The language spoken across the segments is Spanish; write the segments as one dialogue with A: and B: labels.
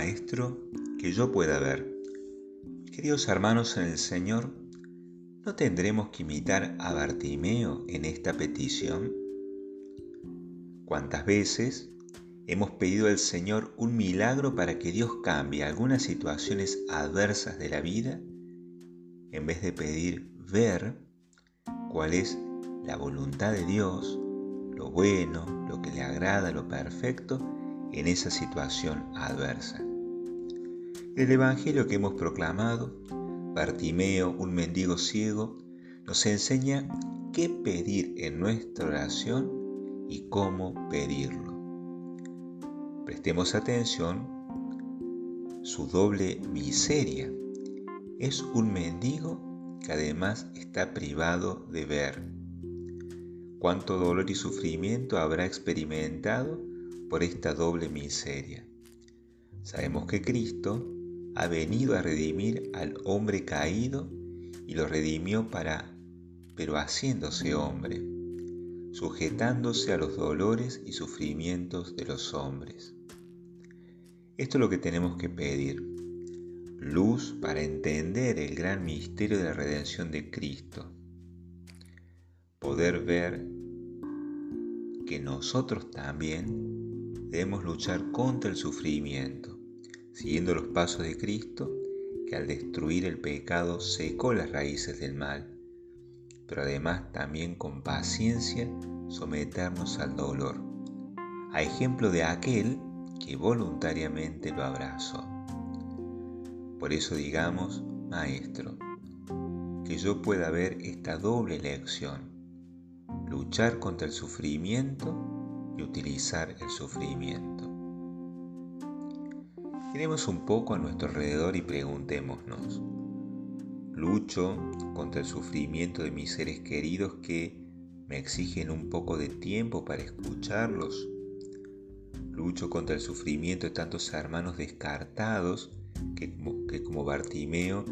A: Maestro, que yo pueda ver. Queridos hermanos en el Señor, ¿no tendremos que imitar a Bartimeo en esta petición? ¿Cuántas veces hemos pedido al Señor un milagro para que Dios cambie algunas situaciones adversas de la vida? En vez de pedir ver cuál es la voluntad de Dios, lo bueno, lo que le agrada, lo perfecto en esa situación adversa. El Evangelio que hemos proclamado, Bartimeo, un mendigo ciego, nos enseña qué pedir en nuestra oración y cómo pedirlo. Prestemos atención, su doble miseria. Es un mendigo que además está privado de ver. Cuánto dolor y sufrimiento habrá experimentado por esta doble miseria. Sabemos que Cristo ha venido a redimir al hombre caído y lo redimió para, pero haciéndose hombre, sujetándose a los dolores y sufrimientos de los hombres. Esto es lo que tenemos que pedir, luz para entender el gran misterio de la redención de Cristo, poder ver que nosotros también debemos luchar contra el sufrimiento siguiendo los pasos de Cristo, que al destruir el pecado secó las raíces del mal, pero además también con paciencia someternos al dolor, a ejemplo de aquel que voluntariamente lo abrazó. Por eso digamos, Maestro, que yo pueda ver esta doble lección, luchar contra el sufrimiento y utilizar el sufrimiento. Miremos un poco a nuestro alrededor y preguntémonos, ¿lucho contra el sufrimiento de mis seres queridos que me exigen un poco de tiempo para escucharlos? ¿Lucho contra el sufrimiento de tantos hermanos descartados que, que como Bartimeo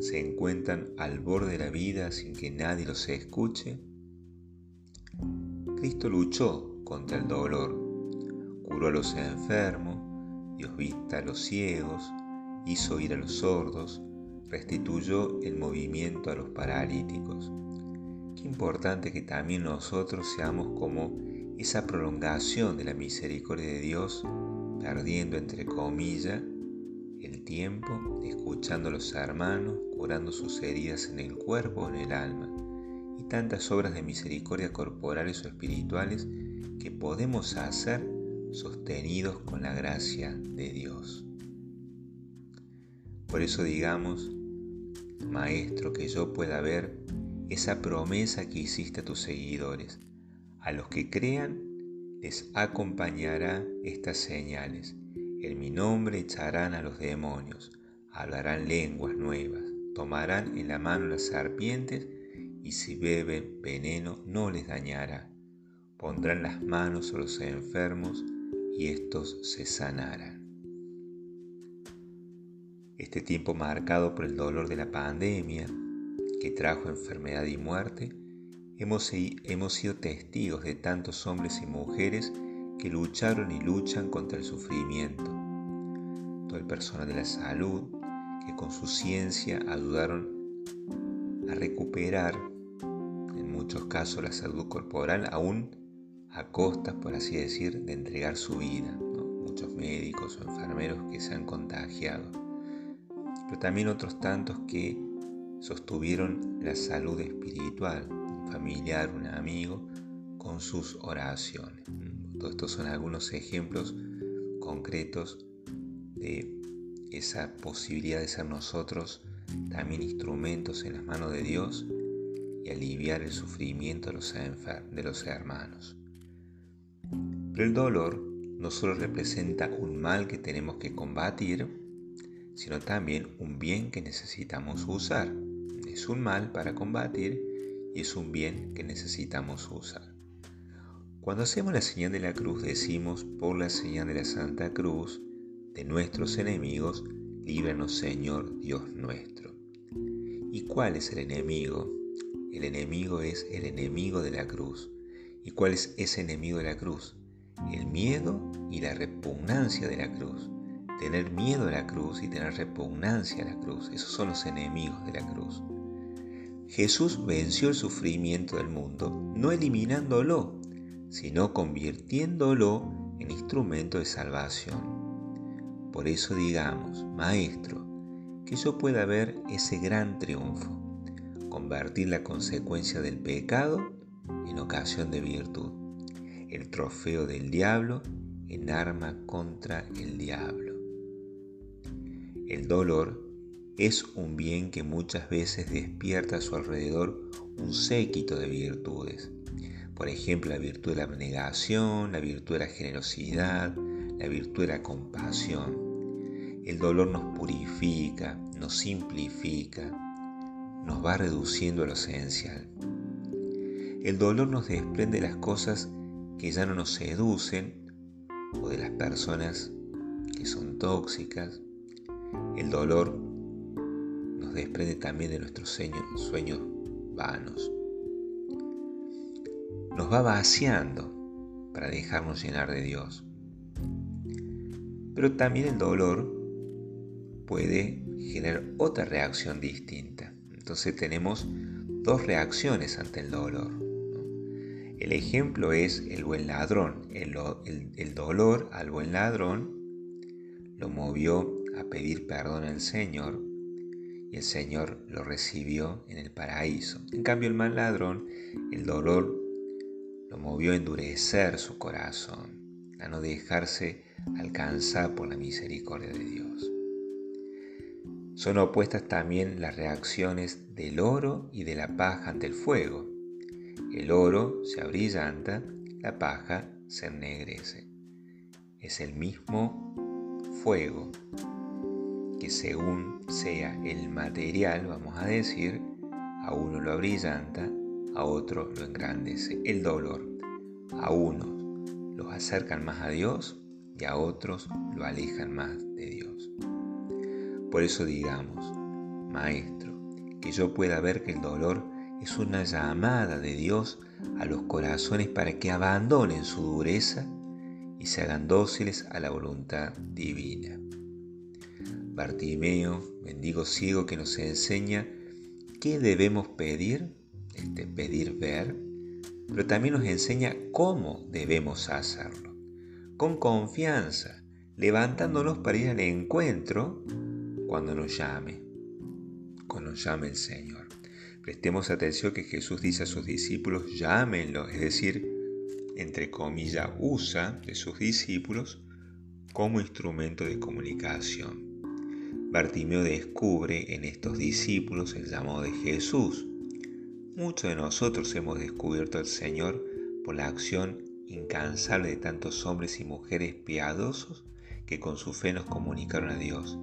A: se encuentran al borde de la vida sin que nadie los escuche? Cristo luchó contra el dolor, curó a los enfermos, Dios vista a los ciegos, hizo ir a los sordos, restituyó el movimiento a los paralíticos. Qué importante que también nosotros seamos como esa prolongación de la misericordia de Dios, perdiendo entre comillas el tiempo, escuchando a los hermanos, curando sus heridas en el cuerpo o en el alma, y tantas obras de misericordia corporales o espirituales que podemos hacer sostenidos con la gracia de Dios. Por eso digamos, Maestro, que yo pueda ver esa promesa que hiciste a tus seguidores. A los que crean les acompañará estas señales. En mi nombre echarán a los demonios, hablarán lenguas nuevas, tomarán en la mano las serpientes y si beben veneno no les dañará. Pondrán las manos a los enfermos y estos se sanarán. Este tiempo marcado por el dolor de la pandemia, que trajo enfermedad y muerte, hemos, hemos sido testigos de tantos hombres y mujeres que lucharon y luchan contra el sufrimiento. Todo el personal de la salud, que con su ciencia ayudaron a recuperar, en muchos casos, la salud corporal, aún a costas, por así decir, de entregar su vida. Muchos médicos o enfermeros que se han contagiado, pero también otros tantos que sostuvieron la salud espiritual, un familiar, un amigo, con sus oraciones. Todos estos son algunos ejemplos concretos de esa posibilidad de ser nosotros también instrumentos en las manos de Dios y aliviar el sufrimiento de los, de los hermanos. El dolor no solo representa un mal que tenemos que combatir, sino también un bien que necesitamos usar. Es un mal para combatir y es un bien que necesitamos usar. Cuando hacemos la señal de la cruz decimos, por la señal de la Santa Cruz, de nuestros enemigos, líbranos Señor Dios nuestro. ¿Y cuál es el enemigo? El enemigo es el enemigo de la cruz. ¿Y cuál es ese enemigo de la cruz? El miedo y la repugnancia de la cruz, tener miedo a la cruz y tener repugnancia a la cruz. Esos son los enemigos de la cruz. Jesús venció el sufrimiento del mundo, no eliminándolo, sino convirtiéndolo en instrumento de salvación. Por eso digamos, Maestro, que yo pueda ver ese gran triunfo, convertir la consecuencia del pecado en ocasión de virtud, el trofeo del diablo en arma contra el diablo. El dolor es un bien que muchas veces despierta a su alrededor un séquito de virtudes. Por ejemplo, la virtud de la abnegación, la virtud de la generosidad, la virtud de la compasión. El dolor nos purifica, nos simplifica, nos va reduciendo a lo esencial. El dolor nos desprende las cosas que ya no nos seducen o de las personas que son tóxicas. El dolor nos desprende también de nuestros sueños, vanos. Nos va vaciando para dejarnos llenar de Dios. Pero también el dolor puede generar otra reacción distinta. Entonces tenemos dos reacciones ante el dolor. El ejemplo es el buen ladrón. El, dolor al buen ladrón lo movió a pedir perdón al Señor y el Señor lo recibió en el paraíso. En cambio el mal ladrón, el dolor lo movió a endurecer su corazón, a no dejarse alcanzar por la misericordia de Dios. Son opuestas también las reacciones del oro y de la paja ante el fuego. El oro se abrillanta, la paja se ennegrece. Es el mismo fuego que según sea el material, vamos a decir, a uno lo abrillanta, a otro lo engrandece. El dolor, a unos los acercan más a Dios y a otros lo alejan más de Dios. Por eso digamos, Maestro, que yo pueda ver que el dolor es una llamada de Dios a los corazones para que abandonen su dureza y se hagan dóciles a la voluntad divina. Bartimeo, mendigo ciego que nos enseña qué debemos pedir, este, pedir ver, pero también nos enseña cómo debemos hacerlo, con confianza, levantándonos para ir al encuentro cuando nos llame, cuando nos llame el Señor. Prestemos atención que Jesús dice a sus discípulos, llámenlo, es decir, entre comillas, usa de sus discípulos como instrumento de comunicación. Bartimeo descubre en estos discípulos el llamado de Jesús. Muchos de nosotros hemos descubierto al Señor por la acción incansable de tantos hombres y mujeres piadosos que con su fe nos comunicaron a Dios.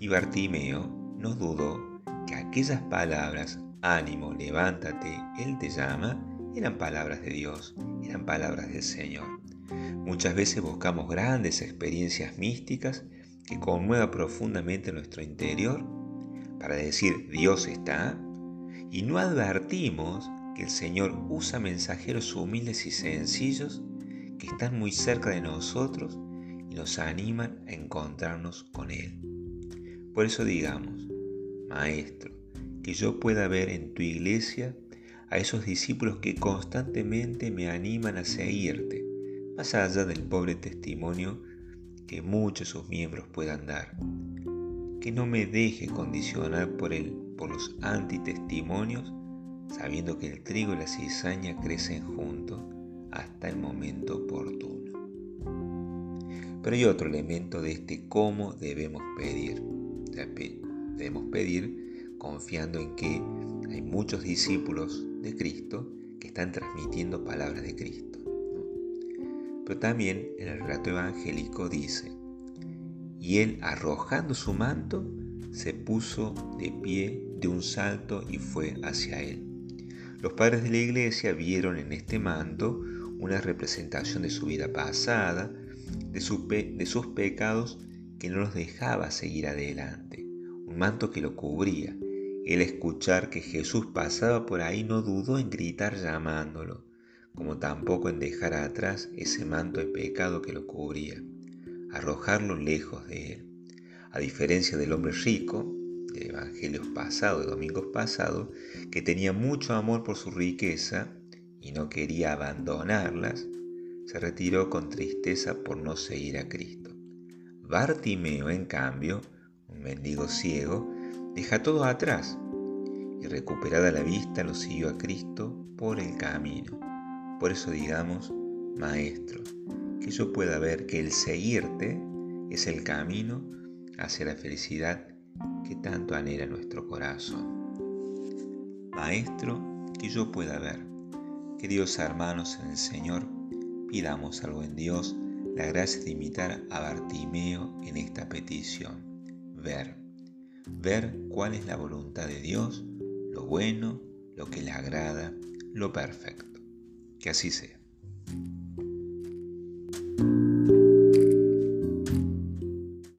A: Y Bartimeo no dudó que aquellas palabras ánimo, levántate, Él te llama, eran palabras de Dios, eran palabras del Señor. Muchas veces buscamos grandes experiencias místicas que conmuevan profundamente nuestro interior para decir Dios está y no advertimos que el Señor usa mensajeros humildes y sencillos que están muy cerca de nosotros y nos animan a encontrarnos con Él. Por eso digamos, Maestro, que yo pueda ver en tu iglesia a esos discípulos que constantemente me animan a seguirte, más allá del pobre testimonio que muchos de sus miembros puedan dar. Que no me deje condicionar por, el, por los antitestimonios, sabiendo que el trigo y la cizaña crecen juntos hasta el momento oportuno. Pero hay otro elemento de este cómo debemos pedir. Debemos pedir confiando en que hay muchos discípulos de Cristo que están transmitiendo palabras de Cristo. Pero también en el relato evangélico dice, y él arrojando su manto, se puso de pie de un salto y fue hacia él. Los padres de la iglesia vieron en este manto una representación de su vida pasada, de, de sus pecados que no los dejaba seguir adelante, un manto que lo cubría el escuchar que Jesús pasaba por ahí no dudó en gritar llamándolo, como tampoco en dejar atrás ese manto de pecado que lo cubría, arrojarlo lejos de él. A diferencia del hombre rico, de evangelios pasados, de domingos pasados, que tenía mucho amor por su riqueza y no quería abandonarlas, se retiró con tristeza por no seguir a Cristo. Bartimeo, en cambio, un mendigo ciego, deja todo atrás y recuperada la vista lo siguió a Cristo por el camino. Por eso digamos, Maestro, que yo pueda ver que el seguirte es el camino hacia la felicidad que tanto anhela nuestro corazón. Maestro, que yo pueda ver. Queridos hermanos en el Señor, pidamos algo en Dios la gracia de imitar a Bartimeo en esta petición. Ver ver cuál es la voluntad de Dios, lo bueno, lo que le agrada, lo perfecto. Que así sea.